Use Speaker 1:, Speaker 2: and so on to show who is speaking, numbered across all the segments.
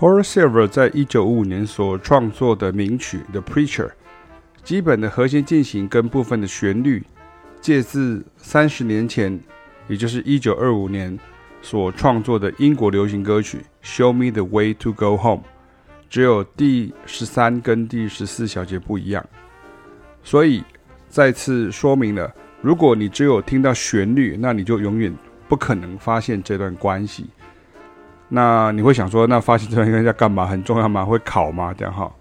Speaker 1: Horace Silver 在一九五五年所创作的名曲《The Preacher》，基本的和弦进行跟部分的旋律，借自三十年前，也就是一九二五年所创作的英国流行歌曲《Show Me the Way to Go Home》，只有第十三跟第十四小节不一样。所以再次说明了，如果你只有听到旋律，那你就永远不可能发现这段关系。那你会想说，那发行这段关系要干嘛？很重要吗？会考吗？这样哈。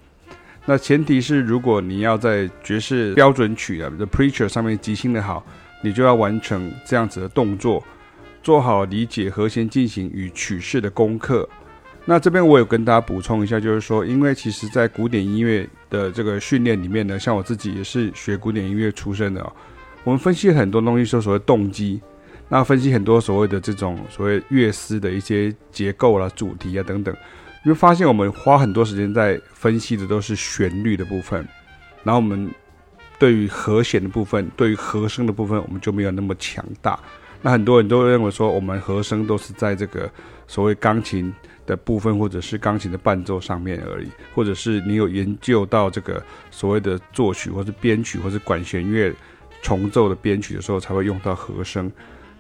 Speaker 1: 那前提是，如果你要在爵士标准曲的《The Preacher》上面即兴的好，你就要完成这样子的动作，做好理解和弦进行与曲式的功课。那这边我有跟大家补充一下，就是说，因为其实在古典音乐的这个训练里面呢，像我自己也是学古典音乐出身的哦，我们分析很多东西，说所谓动机。那分析很多所谓的这种所谓乐思的一些结构啦、主题啊等等，你会发现我们花很多时间在分析的都是旋律的部分，然后我们对于和弦的部分、对于和声的部分，我们就没有那么强大。那很多人都认为说，我们和声都是在这个所谓钢琴的部分，或者是钢琴的伴奏上面而已，或者是你有研究到这个所谓的作曲，或是编曲，或是管弦乐重奏的编曲的时候，才会用到和声。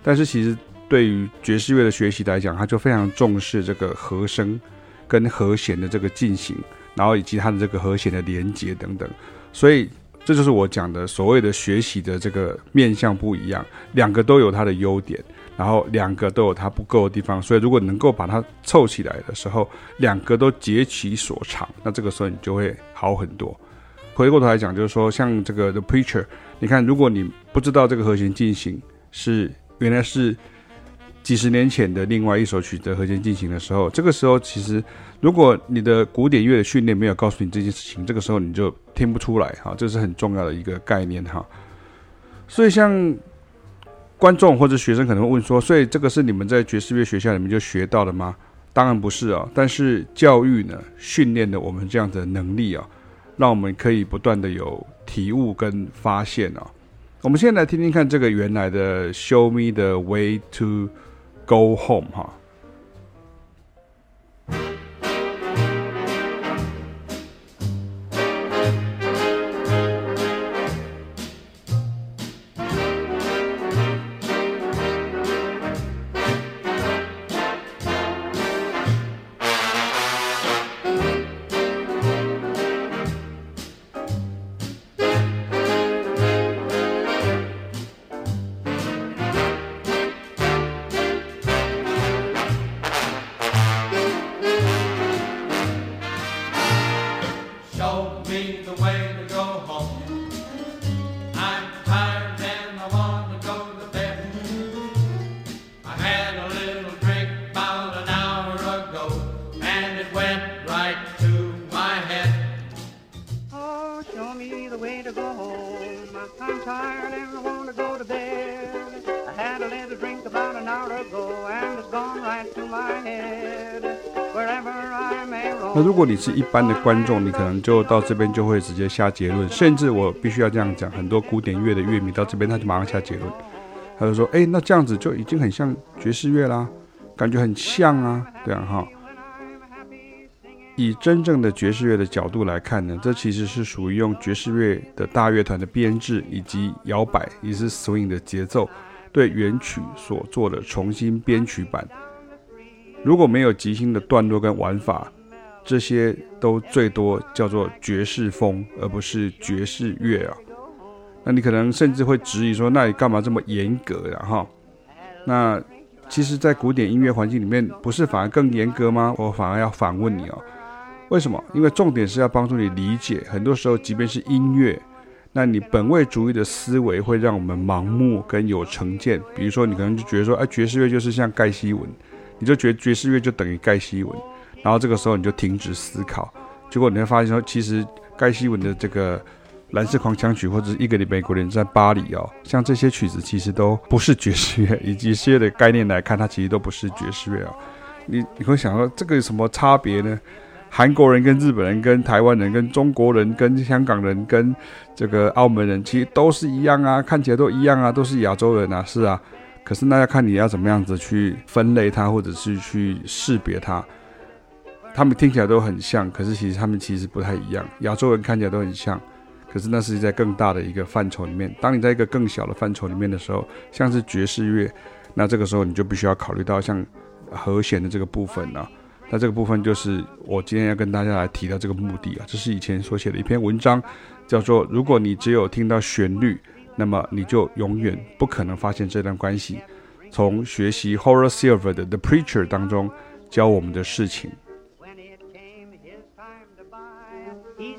Speaker 1: 但是其实对于爵士乐的学习来讲，他就非常重视这个和声跟和弦的这个进行，然后以及它的这个和弦的连接等等。所以这就是我讲的所谓的学习的这个面向不一样，两个都有它的优点，然后两个都有它不够的地方。所以如果能够把它凑起来的时候，两个都竭其所长，那这个时候你就会好很多。回过头来讲，就是说像这个 The Preacher，你看，如果你不知道这个和弦进行是。原来是几十年前的另外一首曲子和弦进行的时候，这个时候其实，如果你的古典乐的训练没有告诉你这件事情，这个时候你就听不出来哈，这是很重要的一个概念哈。所以像观众或者学生可能会问说，所以这个是你们在爵士乐学校里面就学到的吗？当然不是啊，但是教育呢，训练了我们这样的能力啊，让我们可以不断的有体悟跟发现啊。我们现在来听听看这个原来的 Show Me the Way to Go Home 哈。那如果你是一般的观众，你可能就到这边就会直接下结论，甚至我必须要这样讲，很多古典乐的乐迷到这边他就马上下结论，他就说：“哎，那这样子就已经很像爵士乐啦，感觉很像啊，对啊，哈。”以真正的爵士乐的角度来看呢，这其实是属于用爵士乐的大乐团的编制以及摇摆，也是 swing 的节奏，对原曲所做的重新编曲版。如果没有即兴的段落跟玩法，这些都最多叫做爵士风，而不是爵士乐啊。那你可能甚至会质疑说，那你干嘛这么严格呀？哈，那其实，在古典音乐环境里面，不是反而更严格吗？我反而要反问你哦。为什么？因为重点是要帮助你理解，很多时候，即便是音乐，那你本位主义的思维会让我们盲目跟有成见。比如说，你可能就觉得说，哎，爵士乐就是像盖希文，你就觉得爵士乐就等于盖希文，然后这个时候你就停止思考，结果你会发现说，其实盖希文的这个蓝色狂想曲或者是一个美国人在巴黎哦，像这些曲子其实都不是爵士乐，以及些的概念来看，它其实都不是爵士乐啊。你你会想说，这个有什么差别呢？韩国人跟日本人、跟台湾人、跟中国人、跟香港人、跟这个澳门人，其实都是一样啊，看起来都一样啊，都是亚洲人啊，是啊。可是那要看你要怎么样子去分类它，或者是去识别它。他们听起来都很像，可是其实他们其实不太一样。亚洲人看起来都很像，可是那是在更大的一个范畴里面。当你在一个更小的范畴里面的时候，像是爵士乐，那这个时候你就必须要考虑到像和弦的这个部分呢、那这个部分就是我今天要跟大家来提到这个目的啊，这是以前所写的一篇文章，叫做“如果你只有听到旋律，那么你就永远不可能发现这段关系”。从学习 Horace Silver 的《The Preacher》当中教我们的事情。When it came, his time to buy, he